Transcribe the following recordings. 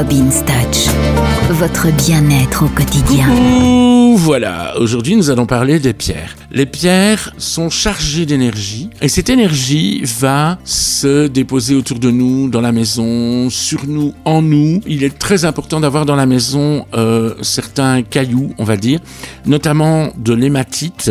Robin Touch, votre bien-être au quotidien. Voilà, aujourd'hui nous allons parler des pierres. Les pierres sont chargées d'énergie et cette énergie va se déposer autour de nous, dans la maison, sur nous, en nous. Il est très important d'avoir dans la maison euh, certains cailloux, on va dire, notamment de l'hématite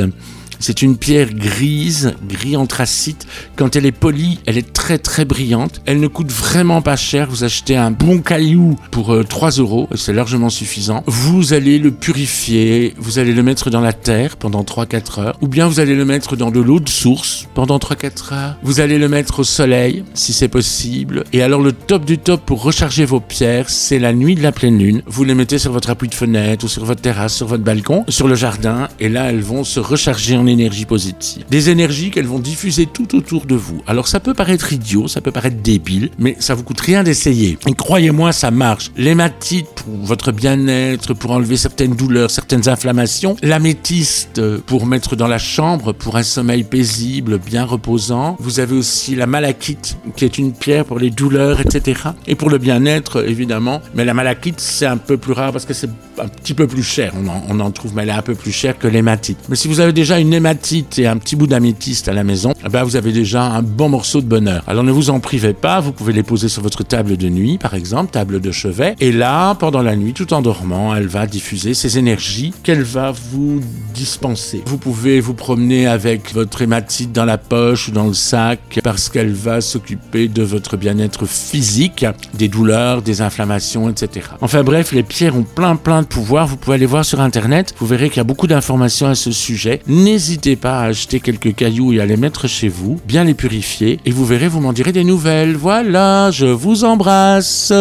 c'est une pierre grise, gris anthracite. Quand elle est polie, elle est très très brillante. Elle ne coûte vraiment pas cher. Vous achetez un bon caillou pour 3 euh, euros, c'est largement suffisant. Vous allez le purifier, vous allez le mettre dans la terre pendant 3-4 heures, ou bien vous allez le mettre dans de l'eau de source pendant 3-4 heures. Vous allez le mettre au soleil, si c'est possible. Et alors le top du top pour recharger vos pierres, c'est la nuit de la pleine lune. Vous les mettez sur votre appui de fenêtre ou sur votre terrasse, sur votre balcon, sur le jardin, et là elles vont se recharger en énergie positive. Des énergies qu'elles vont diffuser tout autour de vous. Alors ça peut paraître idiot, ça peut paraître débile, mais ça vous coûte rien d'essayer. Et croyez-moi, ça marche. L'hématite pour votre bien-être, pour enlever certaines douleurs, certaines inflammations. L'améthyste pour mettre dans la chambre pour un sommeil paisible, bien reposant. Vous avez aussi la malachite qui est une pierre pour les douleurs, etc. Et pour le bien-être, évidemment. Mais la malachite, c'est un peu plus rare parce que c'est un petit peu plus cher. On en, on en trouve, mais elle est un peu plus chère que l'hématite. Mais si vous avez déjà une hématite et un petit bout d'améthyste à la maison, eh ben vous avez déjà un bon morceau de bonheur. Alors ne vous en privez pas, vous pouvez les poser sur votre table de nuit, par exemple, table de chevet. Et là, pendant la nuit, tout en dormant, elle va diffuser ces énergies qu'elle va vous dispenser. Vous pouvez vous promener avec votre hématite dans la poche ou dans le sac parce qu'elle va s'occuper de votre bien-être physique, des douleurs, des inflammations, etc. Enfin bref, les pierres ont plein plein Vous pouvez aller voir sur internet. Vous verrez qu'il y a beaucoup d'informations à ce sujet. N'hésitez pas à acheter quelques cailloux et à les mettre chez vous, bien les purifier et vous verrez, vous m'en direz des nouvelles. Voilà, je vous embrasse.